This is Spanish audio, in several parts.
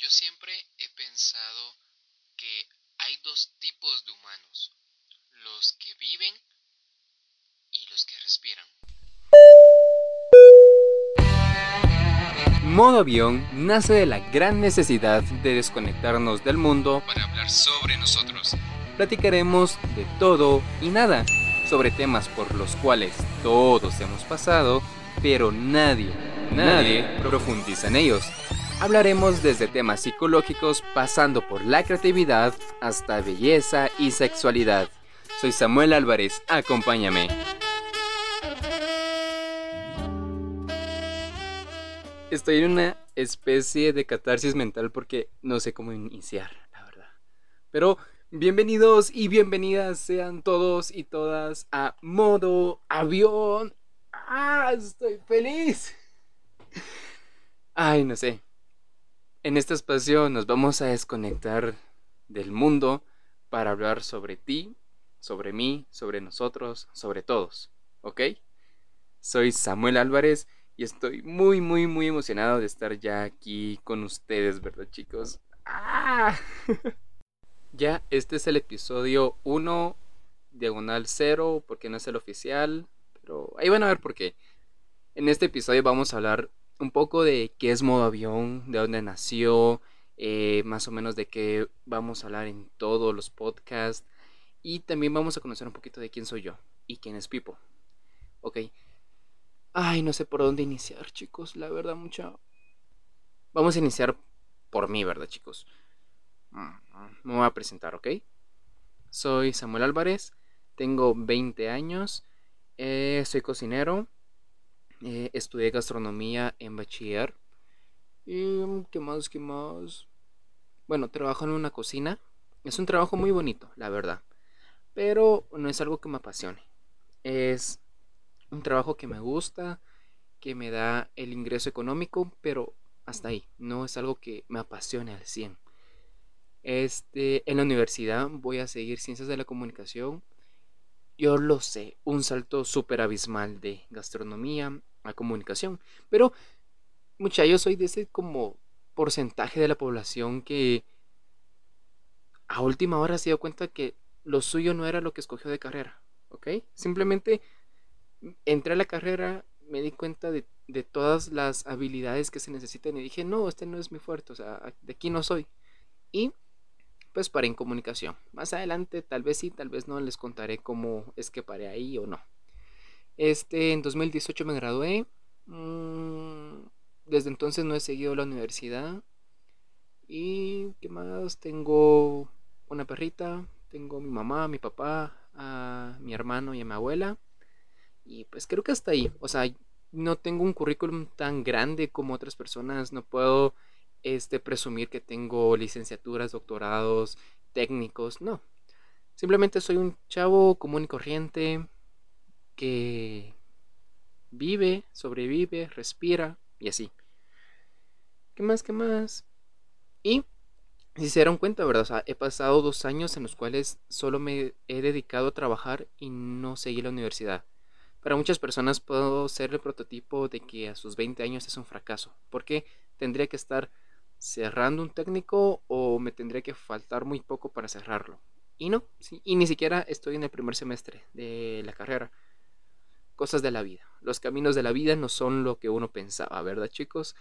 Yo siempre he pensado que hay dos tipos de humanos, los que viven y los que respiran. Modo avión nace de la gran necesidad de desconectarnos del mundo Para hablar sobre nosotros. platicaremos de todo y nada, sobre temas por los cuales todos hemos pasado, pero nadie, nadie profundiza en ellos. Hablaremos desde temas psicológicos pasando por la creatividad hasta belleza y sexualidad. Soy Samuel Álvarez, acompáñame. Estoy en una especie de catarsis mental porque no sé cómo iniciar, la verdad. Pero bienvenidos y bienvenidas sean todos y todas a modo avión. ¡Ah! Estoy feliz. Ay, no sé. En este espacio nos vamos a desconectar del mundo para hablar sobre ti, sobre mí, sobre nosotros, sobre todos. ¿Ok? Soy Samuel Álvarez y estoy muy, muy, muy emocionado de estar ya aquí con ustedes, ¿verdad, chicos? ¡Ah! ya, este es el episodio 1, diagonal 0, porque no es el oficial, pero ahí van a ver por qué. En este episodio vamos a hablar un poco de qué es modo avión, de dónde nació, eh, más o menos de qué vamos a hablar en todos los podcasts, y también vamos a conocer un poquito de quién soy yo y quién es Pipo. Ok. Ay, no sé por dónde iniciar, chicos. La verdad, mucha. Vamos a iniciar por mí, ¿verdad, chicos? Mm, Me voy a presentar, ¿ok? Soy Samuel Álvarez. Tengo 20 años. eh, soy cocinero. Eh, estudié gastronomía en bachiller. ¿Y qué más? ¿Qué más? Bueno, trabajo en una cocina. Es un trabajo muy bonito, la verdad. Pero no es algo que me apasione. Es un trabajo que me gusta, que me da el ingreso económico, pero hasta ahí, no es algo que me apasione al 100. Este, en la universidad voy a seguir ciencias de la comunicación. Yo lo sé, un salto súper abismal de gastronomía a comunicación, pero mucha, yo soy de ese como porcentaje de la población que a última hora se dio cuenta que lo suyo no era lo que escogió de carrera, ¿ok? Simplemente entré a la carrera, me di cuenta de, todas las habilidades que se necesitan y dije, no, este no es mi fuerte, o sea, de aquí no soy. Y pues paré en comunicación. Más adelante, tal vez sí, tal vez no, les contaré cómo es que paré ahí o no. Este, en 2018 me gradué. mm, Desde entonces no he seguido la universidad. Y qué más, tengo una perrita, tengo mi mamá, mi papá, a mi hermano y a mi abuela. Y pues creo que hasta ahí. O sea, no tengo un currículum tan grande como otras personas. No puedo este, presumir que tengo licenciaturas, doctorados, técnicos. No. Simplemente soy un chavo común y corriente que vive, sobrevive, respira y así. ¿Qué más? ¿Qué más? Y si se dieron cuenta, ¿verdad? O sea, he pasado dos años en los cuales solo me he dedicado a trabajar y no seguí la universidad. Para muchas personas puedo ser el prototipo de que a sus 20 años es un fracaso, porque tendría que estar cerrando un técnico o me tendría que faltar muy poco para cerrarlo. Y no, y ni siquiera estoy en el primer semestre de la carrera. Cosas de la vida. Los caminos de la vida no son lo que uno pensaba, ¿verdad, chicos?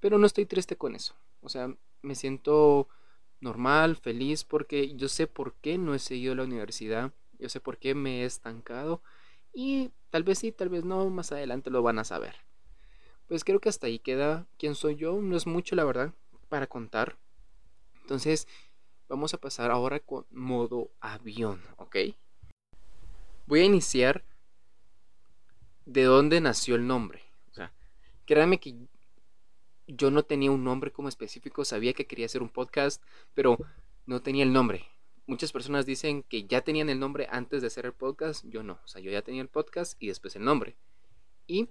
Pero no estoy triste con eso. O sea, me siento normal, feliz, porque yo sé por qué no he seguido la universidad, yo sé por qué me he estancado y tal vez sí, tal vez no, más adelante lo van a saber. Pues creo que hasta ahí queda quién soy yo, no es mucho la verdad para contar. Entonces, vamos a pasar ahora con modo avión, ¿ok? Voy a iniciar de dónde nació el nombre. O sea, créanme que yo no tenía un nombre como específico, sabía que quería hacer un podcast, pero no tenía el nombre. Muchas personas dicen que ya tenían el nombre antes de hacer el podcast, yo no, o sea, yo ya tenía el podcast y después el nombre. Y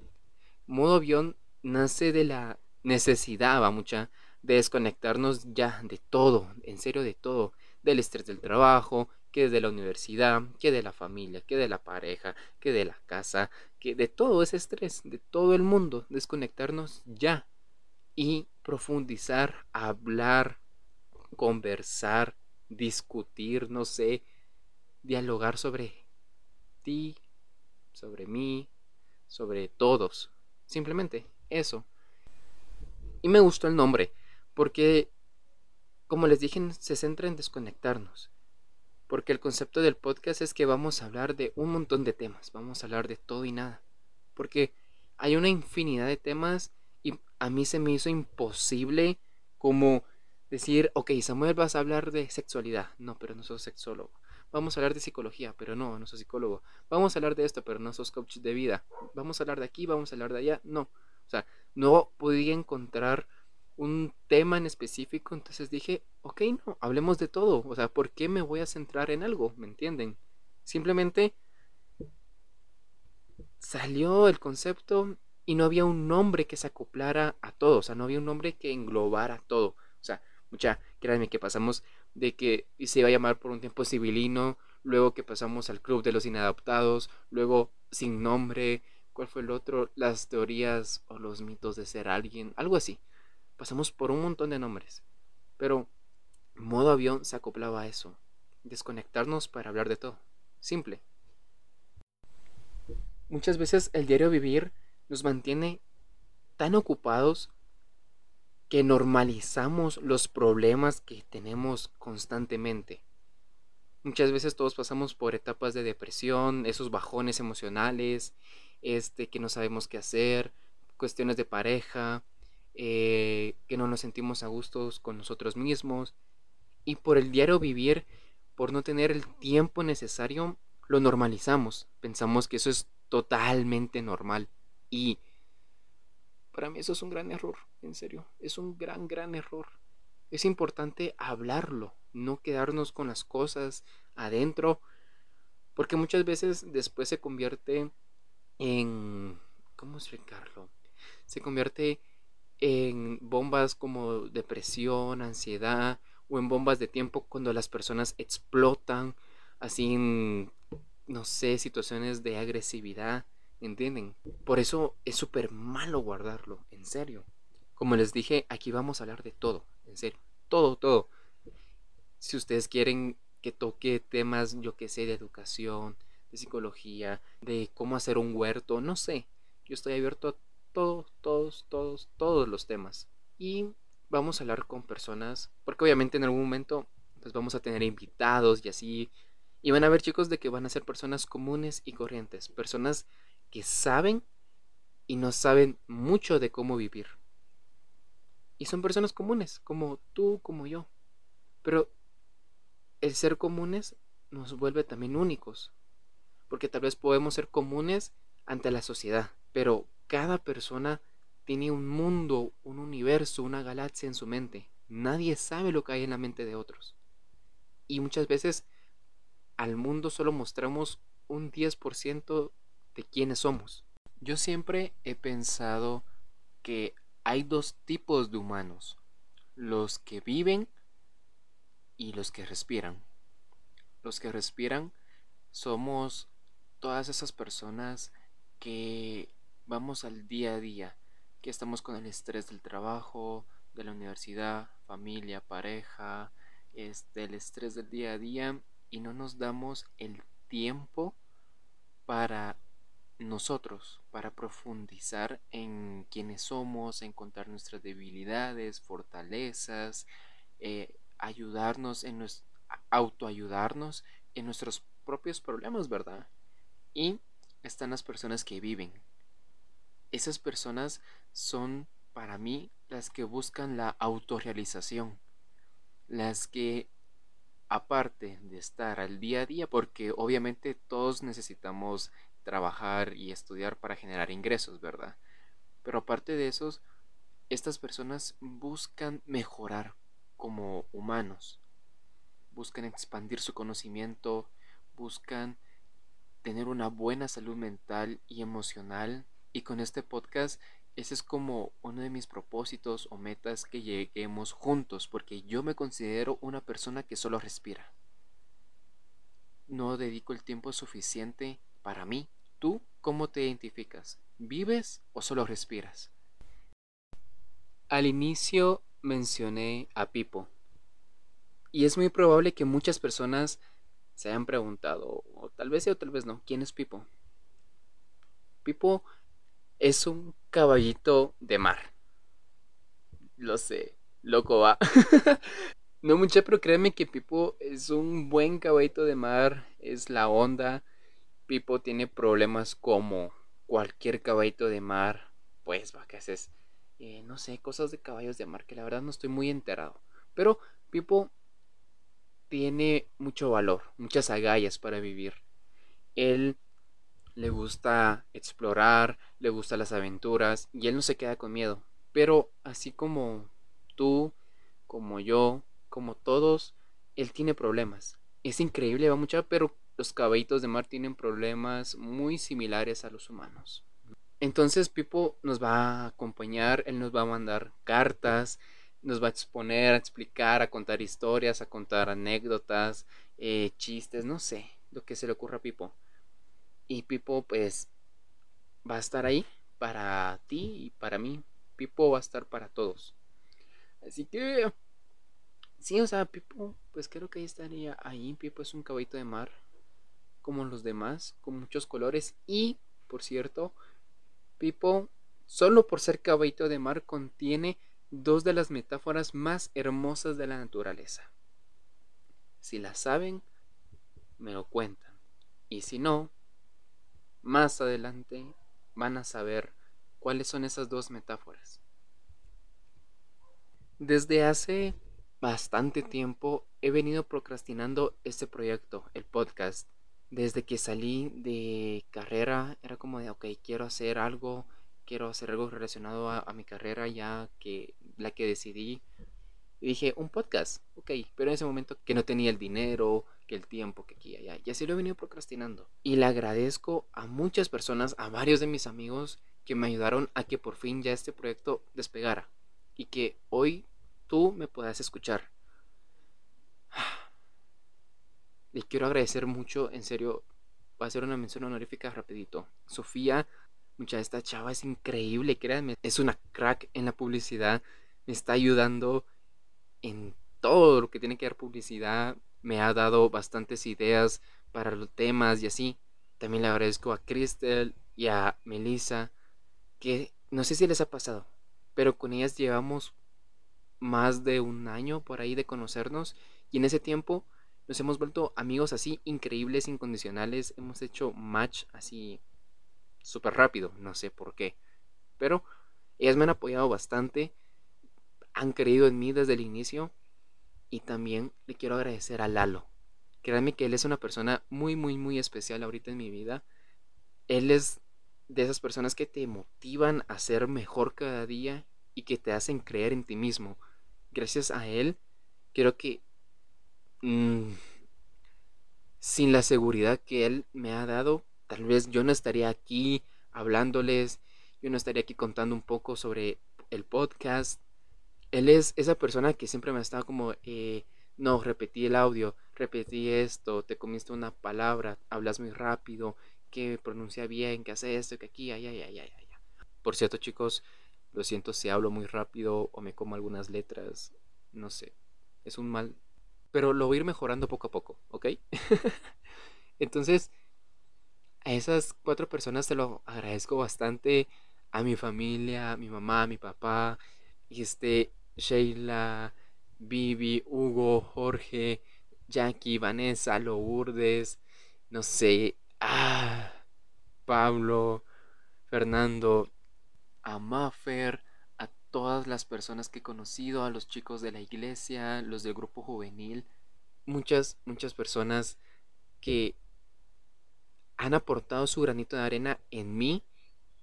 modo avión nace de la necesidad, va mucha, de desconectarnos ya de todo, en serio de todo, del estrés del trabajo, que de la universidad, que de la familia, que de la pareja, que de la casa, que de todo ese estrés, de todo el mundo, desconectarnos ya y profundizar, hablar, conversar, discutir, no sé, dialogar sobre ti, sobre mí, sobre todos. Simplemente eso. Y me gustó el nombre, porque, como les dije, se centra en desconectarnos. Porque el concepto del podcast es que vamos a hablar de un montón de temas, vamos a hablar de todo y nada. Porque hay una infinidad de temas y a mí se me hizo imposible como decir, ok, Samuel vas a hablar de sexualidad. No, pero no soy sexólogo. Vamos a hablar de psicología, pero no, no soy psicólogo. Vamos a hablar de esto, pero no sos coach de vida. Vamos a hablar de aquí, vamos a hablar de allá. No. O sea, no podía encontrar un tema en específico, entonces dije, ok, no, hablemos de todo. O sea, ¿por qué me voy a centrar en algo? ¿Me entienden? Simplemente salió el concepto y no había un nombre que se acoplara a todo, o sea, no había un nombre que englobara todo. O sea, mucha, créanme que pasamos de que se iba a llamar por un tiempo civilino, luego que pasamos al club de los inadaptados, luego sin nombre, ¿cuál fue el otro? Las teorías o los mitos de ser alguien, algo así. Pasamos por un montón de nombres, pero modo avión se acoplaba a eso, desconectarnos para hablar de todo, simple. Muchas veces el diario vivir nos mantiene tan ocupados que normalizamos los problemas que tenemos constantemente. Muchas veces todos pasamos por etapas de depresión, esos bajones emocionales, este, que no sabemos qué hacer, cuestiones de pareja, eh, que no nos sentimos a gustos con nosotros mismos. Y por el diario vivir, por no tener el tiempo necesario, lo normalizamos. Pensamos que eso es totalmente normal. Y para mí eso es un gran error, en serio, es un gran, gran error. Es importante hablarlo, no quedarnos con las cosas adentro, porque muchas veces después se convierte en... ¿Cómo explicarlo? Se convierte en bombas como depresión, ansiedad, o en bombas de tiempo cuando las personas explotan, así en, no sé, situaciones de agresividad. ¿Entienden? Por eso es súper malo guardarlo, en serio. Como les dije, aquí vamos a hablar de todo, en serio. Todo, todo. Si ustedes quieren que toque temas, yo que sé, de educación, de psicología, de cómo hacer un huerto, no sé. Yo estoy abierto a todos, todos, todos, todos los temas. Y vamos a hablar con personas, porque obviamente en algún momento pues vamos a tener invitados y así. Y van a ver chicos de que van a ser personas comunes y corrientes, personas que saben y no saben mucho de cómo vivir. Y son personas comunes, como tú, como yo. Pero el ser comunes nos vuelve también únicos. Porque tal vez podemos ser comunes ante la sociedad, pero cada persona tiene un mundo, un universo, una galaxia en su mente. Nadie sabe lo que hay en la mente de otros. Y muchas veces al mundo solo mostramos un 10% de quiénes somos. Yo siempre he pensado que hay dos tipos de humanos, los que viven y los que respiran. Los que respiran somos todas esas personas que vamos al día a día, que estamos con el estrés del trabajo, de la universidad, familia, pareja, este, el estrés del día a día y no nos damos el tiempo para nosotros para profundizar en quiénes somos, encontrar nuestras debilidades, fortalezas, eh, ayudarnos en autoayudarnos en nuestros propios problemas, ¿verdad? Y están las personas que viven. Esas personas son para mí las que buscan la autorrealización, las que aparte de estar al día a día, porque obviamente todos necesitamos trabajar y estudiar para generar ingresos, ¿verdad? Pero aparte de esos, estas personas buscan mejorar como humanos, buscan expandir su conocimiento, buscan tener una buena salud mental y emocional y con este podcast ese es como uno de mis propósitos o metas que lleguemos juntos porque yo me considero una persona que solo respira. No dedico el tiempo suficiente para mí ¿Tú cómo te identificas? ¿Vives o solo respiras? Al inicio mencioné a Pipo. Y es muy probable que muchas personas se hayan preguntado, o tal vez sí o tal vez no, ¿quién es Pipo? Pipo es un caballito de mar. Lo sé, loco va. no mucha, pero créeme que Pipo es un buen caballito de mar, es la onda. Pipo tiene problemas como cualquier caballito de mar, pues va, que haces, eh, no sé, cosas de caballos de mar, que la verdad no estoy muy enterado. Pero Pipo tiene mucho valor, muchas agallas para vivir. Él le gusta explorar, le gustan las aventuras y él no se queda con miedo. Pero así como tú, como yo, como todos, él tiene problemas. Es increíble, va mucha, pero los caballitos de mar tienen problemas muy similares a los humanos. Entonces Pipo nos va a acompañar, él nos va a mandar cartas, nos va a exponer, a explicar, a contar historias, a contar anécdotas, eh, chistes, no sé, lo que se le ocurra a Pipo. Y Pipo pues va a estar ahí para ti y para mí. Pipo va a estar para todos. Así que sí, o sea, Pipo, pues creo que ahí estaría ahí. Pipo es un caballito de mar como los demás, con muchos colores y, por cierto, Pipo, solo por ser caballito de mar, contiene dos de las metáforas más hermosas de la naturaleza. Si la saben, me lo cuentan. Y si no, más adelante van a saber cuáles son esas dos metáforas. Desde hace bastante tiempo he venido procrastinando este proyecto, el podcast. Desde que salí de carrera era como de, ok, quiero hacer algo, quiero hacer algo relacionado a, mi carrera ya que la que decidí. Y dije, un podcast, ok, pero en ese momento que no tenía el dinero, que el tiempo, que aquí y allá. Y así lo he venido procrastinando. Y le agradezco a muchas personas, a varios de mis amigos, que me ayudaron a que por fin ya este proyecto despegara. Y que hoy tú me puedas escuchar. Le quiero agradecer mucho, en serio, va a ser una mención honorífica rapidito. Sofía, mucha esta chava es increíble, créanme, es una crack en la publicidad, me está ayudando en todo lo que tiene que ver publicidad, me ha dado bastantes ideas para los temas y así. También le agradezco a Crystal y a Melissa, que no sé si les ha pasado, pero con ellas llevamos más de un año por ahí de conocernos y en ese tiempo nos hemos vuelto amigos así increíbles, incondicionales, hemos hecho match así súper rápido, no sé por qué, pero ellas me han apoyado bastante, han creído en mí desde el inicio y también le quiero agradecer a Lalo. Créanme que él es una persona muy, muy, muy especial ahorita en mi vida. Él es de esas personas que te motivan a ser mejor cada día y que te hacen creer en ti mismo. Gracias a él, creo que mm, sin la seguridad que él me ha dado, tal vez yo no estaría aquí hablándoles, yo no estaría aquí contando un poco sobre el podcast, él es esa persona que siempre me estado como, eh, no, repetí el audio, repetí esto, te comiste una palabra, hablas muy rápido, que pronuncia bien, que hace esto, que aquí, ay, ay, ay, ay. Por cierto, chicos, lo siento si hablo muy rápido o me como algunas letras, no sé, es un mal, pero lo voy a ir mejorando poco a poco, ¿ok? Entonces, a esas cuatro personas te lo agradezco bastante, a mi familia, a mi mamá, a mi papá, y este, Sheila, Vivi, Hugo, Jorge, Jackie, Vanessa, Lourdes, no sé, ah, Pablo, Fernando, a Maffer, a todas las personas que he conocido, a los chicos de la iglesia, los del grupo juvenil, muchas, muchas personas que han aportado su granito de arena en mí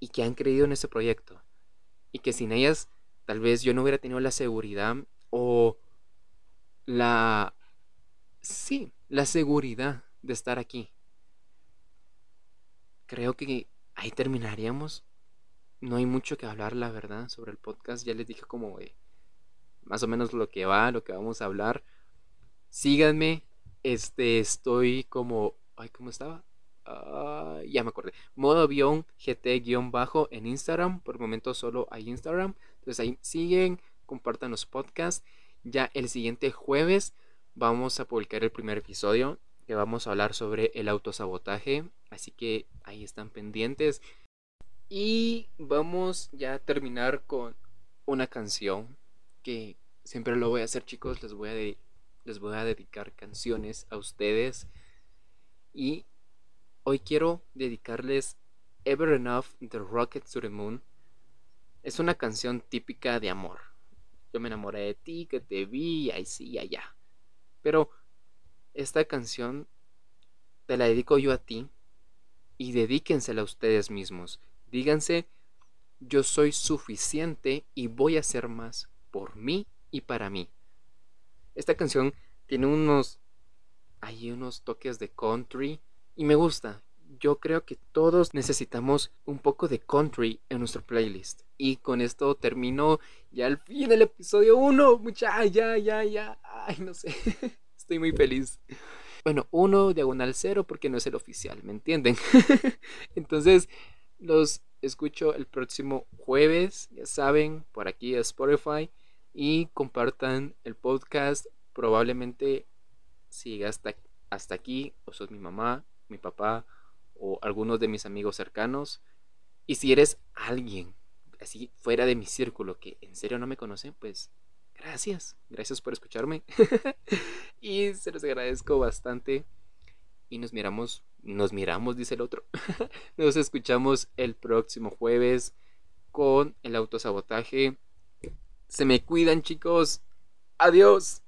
y que han creído en ese proyecto. Y que sin ellas Tal vez yo no hubiera tenido la seguridad o la... Sí, la seguridad de estar aquí. Creo que ahí terminaríamos. No hay mucho que hablar, la verdad, sobre el podcast. Ya les dije como eh, más o menos lo que va, lo que vamos a hablar. Síganme. Este, estoy como... Ay, ¿cómo estaba? ya me acordé. Modo avión GT-bajo en Instagram. Por el momento solo hay Instagram. Entonces ahí siguen, compartan los podcasts. Ya el siguiente jueves vamos a publicar el primer episodio que vamos a hablar sobre el autosabotaje. Así que ahí están pendientes. Y vamos ya a terminar con una canción que siempre lo voy a hacer chicos. Les voy a, les voy a dedicar canciones a ustedes. Y hoy quiero dedicarles Ever Enough The Rocket to the Moon. Es una canción típica de amor. Yo me enamoré de ti, que te vi, ahí sí, allá. Pero esta canción te la dedico yo a ti y dedíquensela a ustedes mismos. Díganse, yo soy suficiente y voy a hacer más por mí y para mí. Esta canción tiene unos hay unos toques de country y me gusta. Yo creo que todos necesitamos un poco de country en nuestro playlist. Y con esto termino ya al fin el episodio 1. Mucha, ya, ya, ya. Ay, no sé. Estoy muy feliz. Bueno, 1 diagonal 0 porque no es el oficial, ¿me entienden? Entonces, los escucho el próximo jueves, ya saben, por aquí a Spotify. Y compartan el podcast. Probablemente si hasta, hasta aquí, o sos mi mamá, mi papá o algunos de mis amigos cercanos. Y si eres alguien así fuera de mi círculo que en serio no me conoce, pues gracias, gracias por escucharme. y se los agradezco bastante. Y nos miramos, nos miramos, dice el otro. nos escuchamos el próximo jueves con el autosabotaje. Se me cuidan chicos. Adiós.